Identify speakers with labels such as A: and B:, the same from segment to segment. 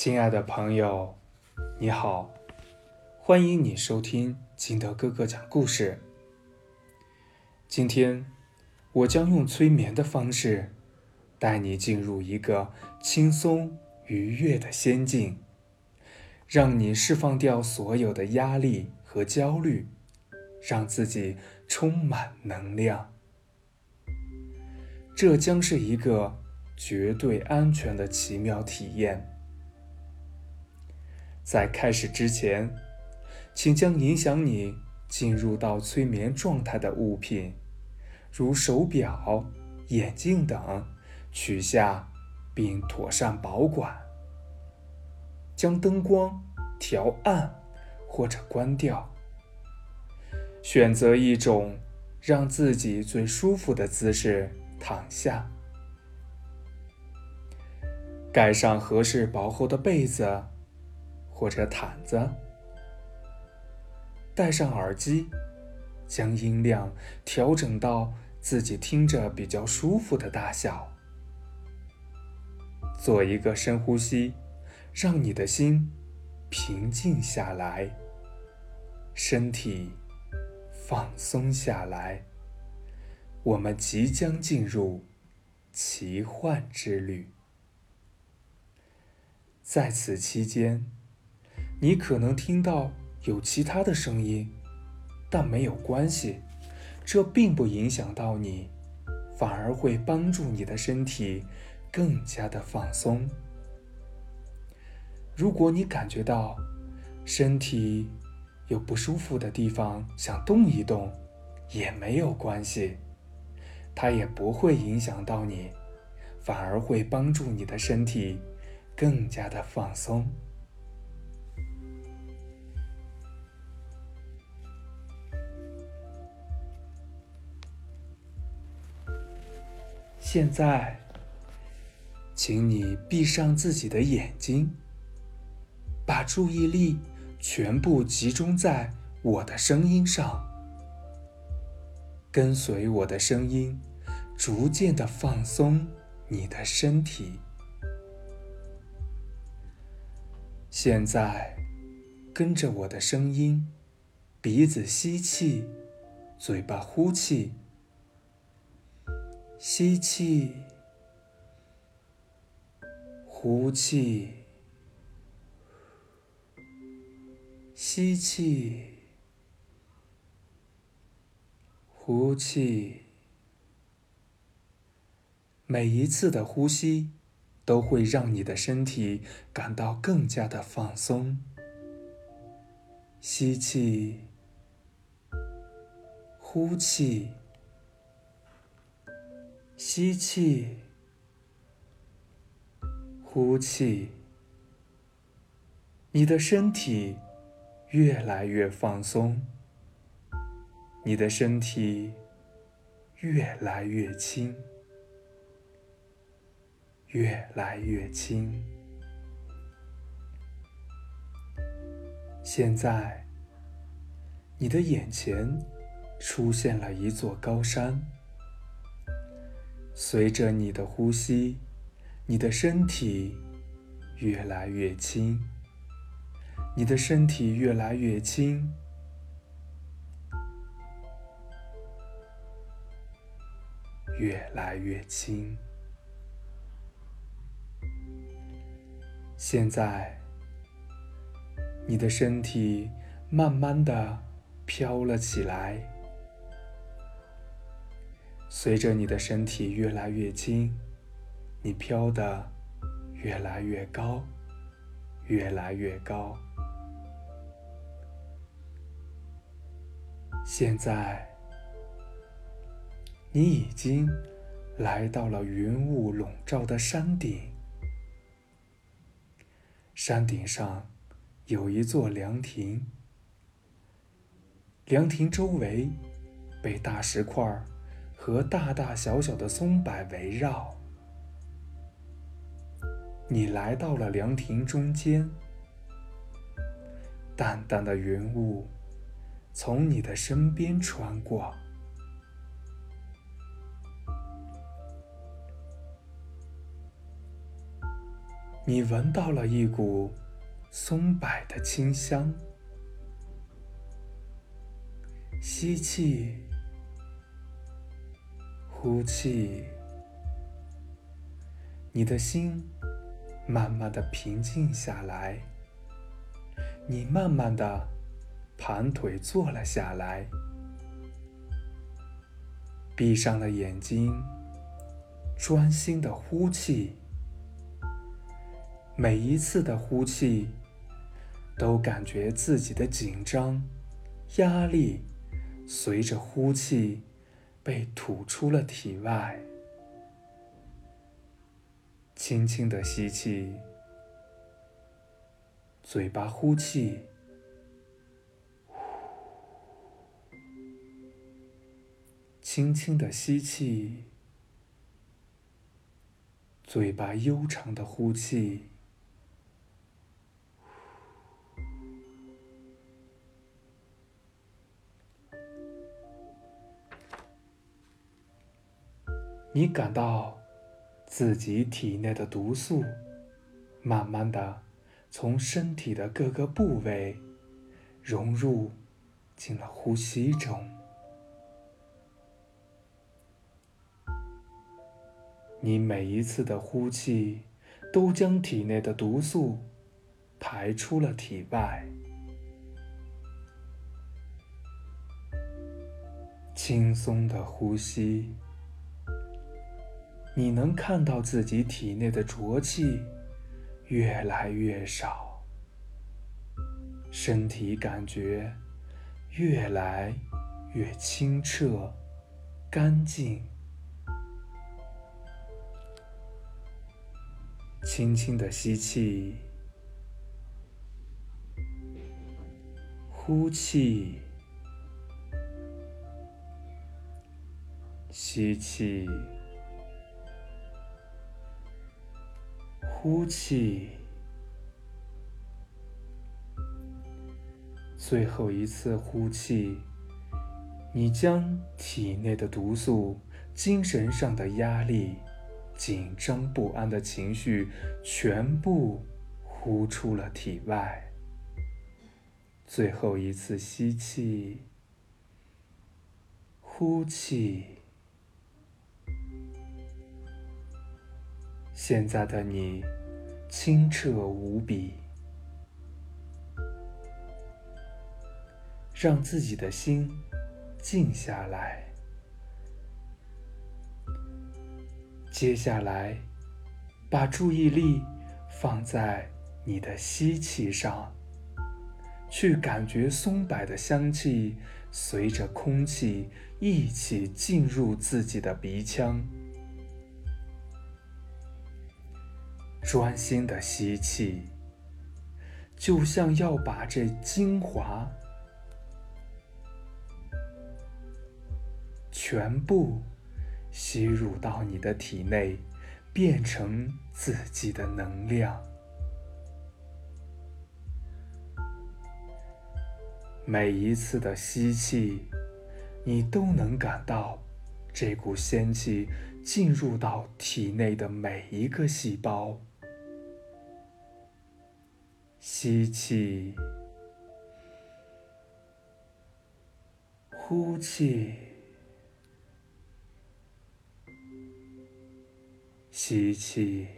A: 亲爱的朋友，你好，欢迎你收听金德哥哥讲故事。今天我将用催眠的方式，带你进入一个轻松愉悦的仙境，让你释放掉所有的压力和焦虑，让自己充满能量。这将是一个绝对安全的奇妙体验。在开始之前，请将影响你进入到催眠状态的物品，如手表、眼镜等，取下并妥善保管。将灯光调暗或者关掉。选择一种让自己最舒服的姿势躺下，盖上合适薄厚的被子。或者毯子，戴上耳机，将音量调整到自己听着比较舒服的大小。做一个深呼吸，让你的心平静下来，身体放松下来。我们即将进入奇幻之旅，在此期间。你可能听到有其他的声音，但没有关系，这并不影响到你，反而会帮助你的身体更加的放松。如果你感觉到身体有不舒服的地方，想动一动，也没有关系，它也不会影响到你，反而会帮助你的身体更加的放松。现在，请你闭上自己的眼睛，把注意力全部集中在我的声音上，跟随我的声音，逐渐的放松你的身体。现在，跟着我的声音，鼻子吸气，嘴巴呼气。吸气，呼气，吸气，呼气。每一次的呼吸都会让你的身体感到更加的放松。吸气，呼气。吸气，呼气，你的身体越来越放松，你的身体越来越轻，越来越轻。现在，你的眼前出现了一座高山。随着你的呼吸，你的身体越来越轻，你的身体越来越轻，越来越轻。现在，你的身体慢慢的飘了起来。随着你的身体越来越轻，你飘得越来越高，越来越高。现在，你已经来到了云雾笼罩的山顶。山顶上有一座凉亭，凉亭周围被大石块。和大大小小的松柏围绕，你来到了凉亭中间。淡淡的云雾从你的身边穿过，你闻到了一股松柏的清香。吸气，呼气，你的心慢慢的平静下来。你慢慢的盘腿坐了下来，闭上了眼睛，专心的呼气。每一次的呼气，都感觉自己的紧张、压力。随着呼气，被吐出了体外。轻轻的吸气，嘴巴呼气，轻轻的吸气，嘴巴悠长的呼气。你感到自己体内的毒素慢慢的从身体的各个部位融入进了呼吸中。你每一次的呼气都将体内的毒素排出了体外，轻松的呼吸。你能看到自己体内的浊气越来越少，身体感觉越来越清澈、干净。轻轻的吸气，呼气，吸气。呼气，最后一次呼气，你将体内的毒素、精神上的压力、紧张不安的情绪全部呼出了体外。最后一次吸气，呼气。现在的你清澈无比，让自己的心静下来。接下来，把注意力放在你的吸气上，去感觉松柏的香气随着空气一起进入自己的鼻腔。专心的吸气，就像要把这精华全部吸入到你的体内，变成自己的能量。每一次的吸气，你都能感到这股仙气进入到体内的每一个细胞。吸气，呼气，吸气，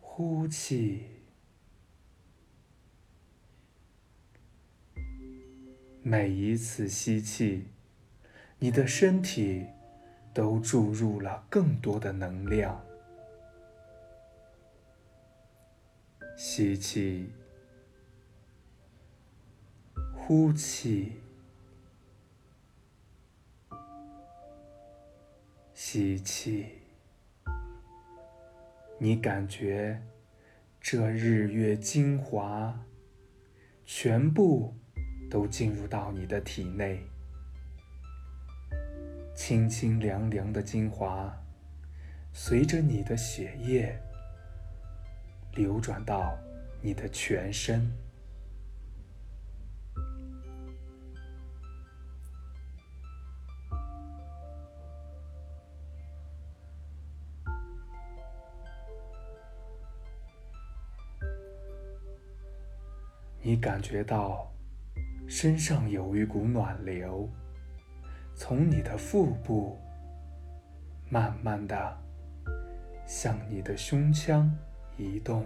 A: 呼气。每一次吸气，你的身体都注入了更多的能量。吸气，呼气，吸气。你感觉这日月精华全部都进入到你的体内，清清凉凉的精华随着你的血液。流转到你的全身。你感觉到身上有一股暖流从你的腹部慢慢的向你的胸腔移动。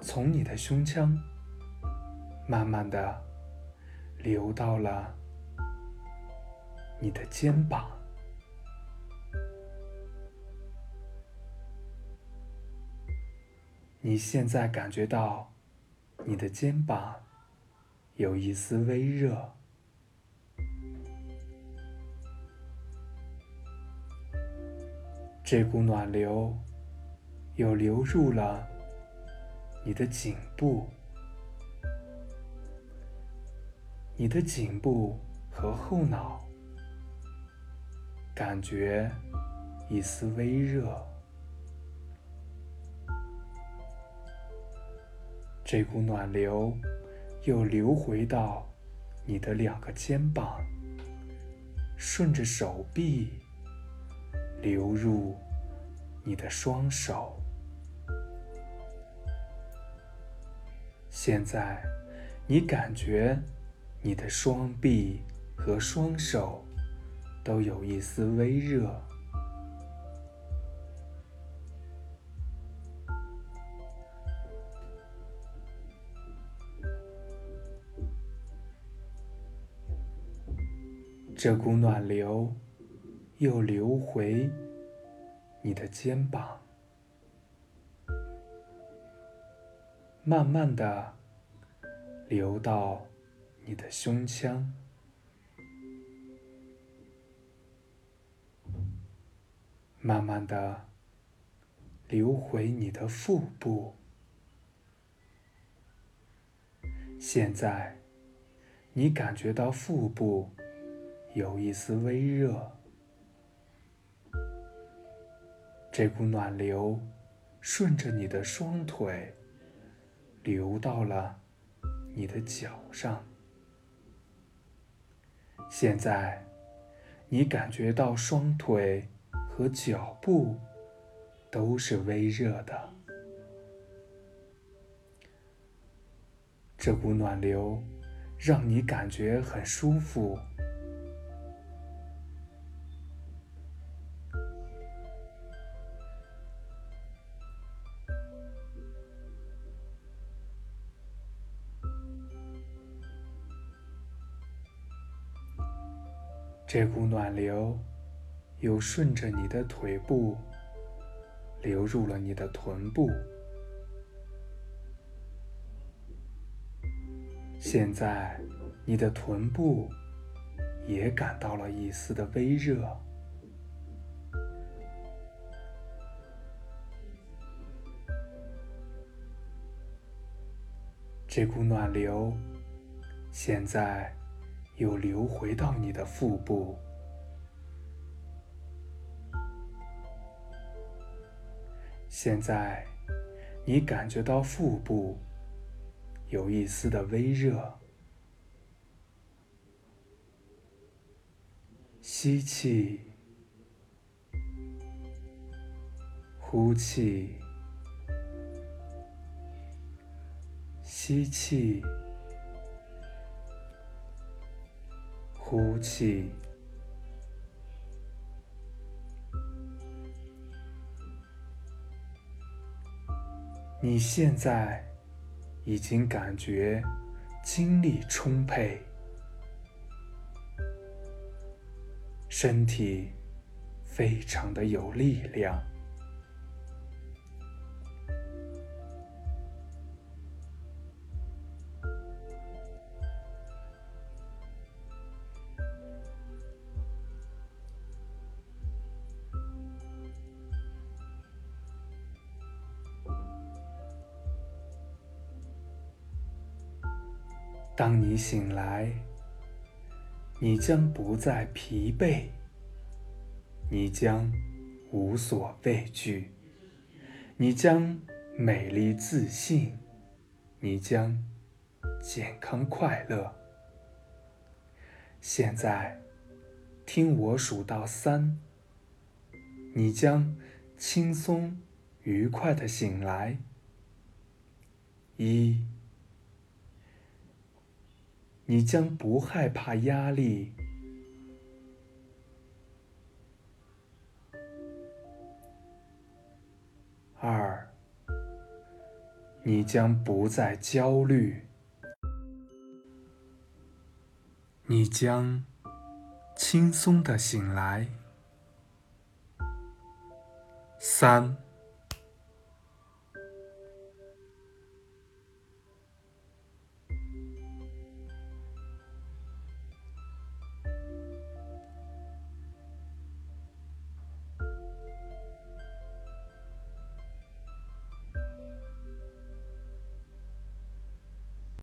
A: 从你的胸腔，慢慢的流到了你的肩膀。你现在感觉到你的肩膀有一丝微热，这股暖流又流入了。你的颈部，你的颈部和后脑，感觉一丝微热。这股暖流又流回到你的两个肩膀，顺着手臂流入你的双手。现在，你感觉你的双臂和双手都有一丝微热。这股暖流又流回你的肩膀。慢慢的流到你的胸腔，慢慢的流回你的腹部。现在，你感觉到腹部有一丝微热，这股暖流顺着你的双腿。流到了你的脚上。现在，你感觉到双腿和脚部都是微热的。这股暖流让你感觉很舒服。这股暖流又顺着你的腿部流入了你的臀部，现在你的臀部也感到了一丝的微热。这股暖流现在。又流回到你的腹部。现在，你感觉到腹部有一丝的微热。吸气，呼气，吸气。呼气，你现在已经感觉精力充沛，身体非常的有力量。当你醒来，你将不再疲惫，你将无所畏惧，你将美丽自信，你将健康快乐。现在，听我数到三，你将轻松愉快的醒来。一，你将不害怕压力。二，你将不再焦虑。你将轻松的醒来。三，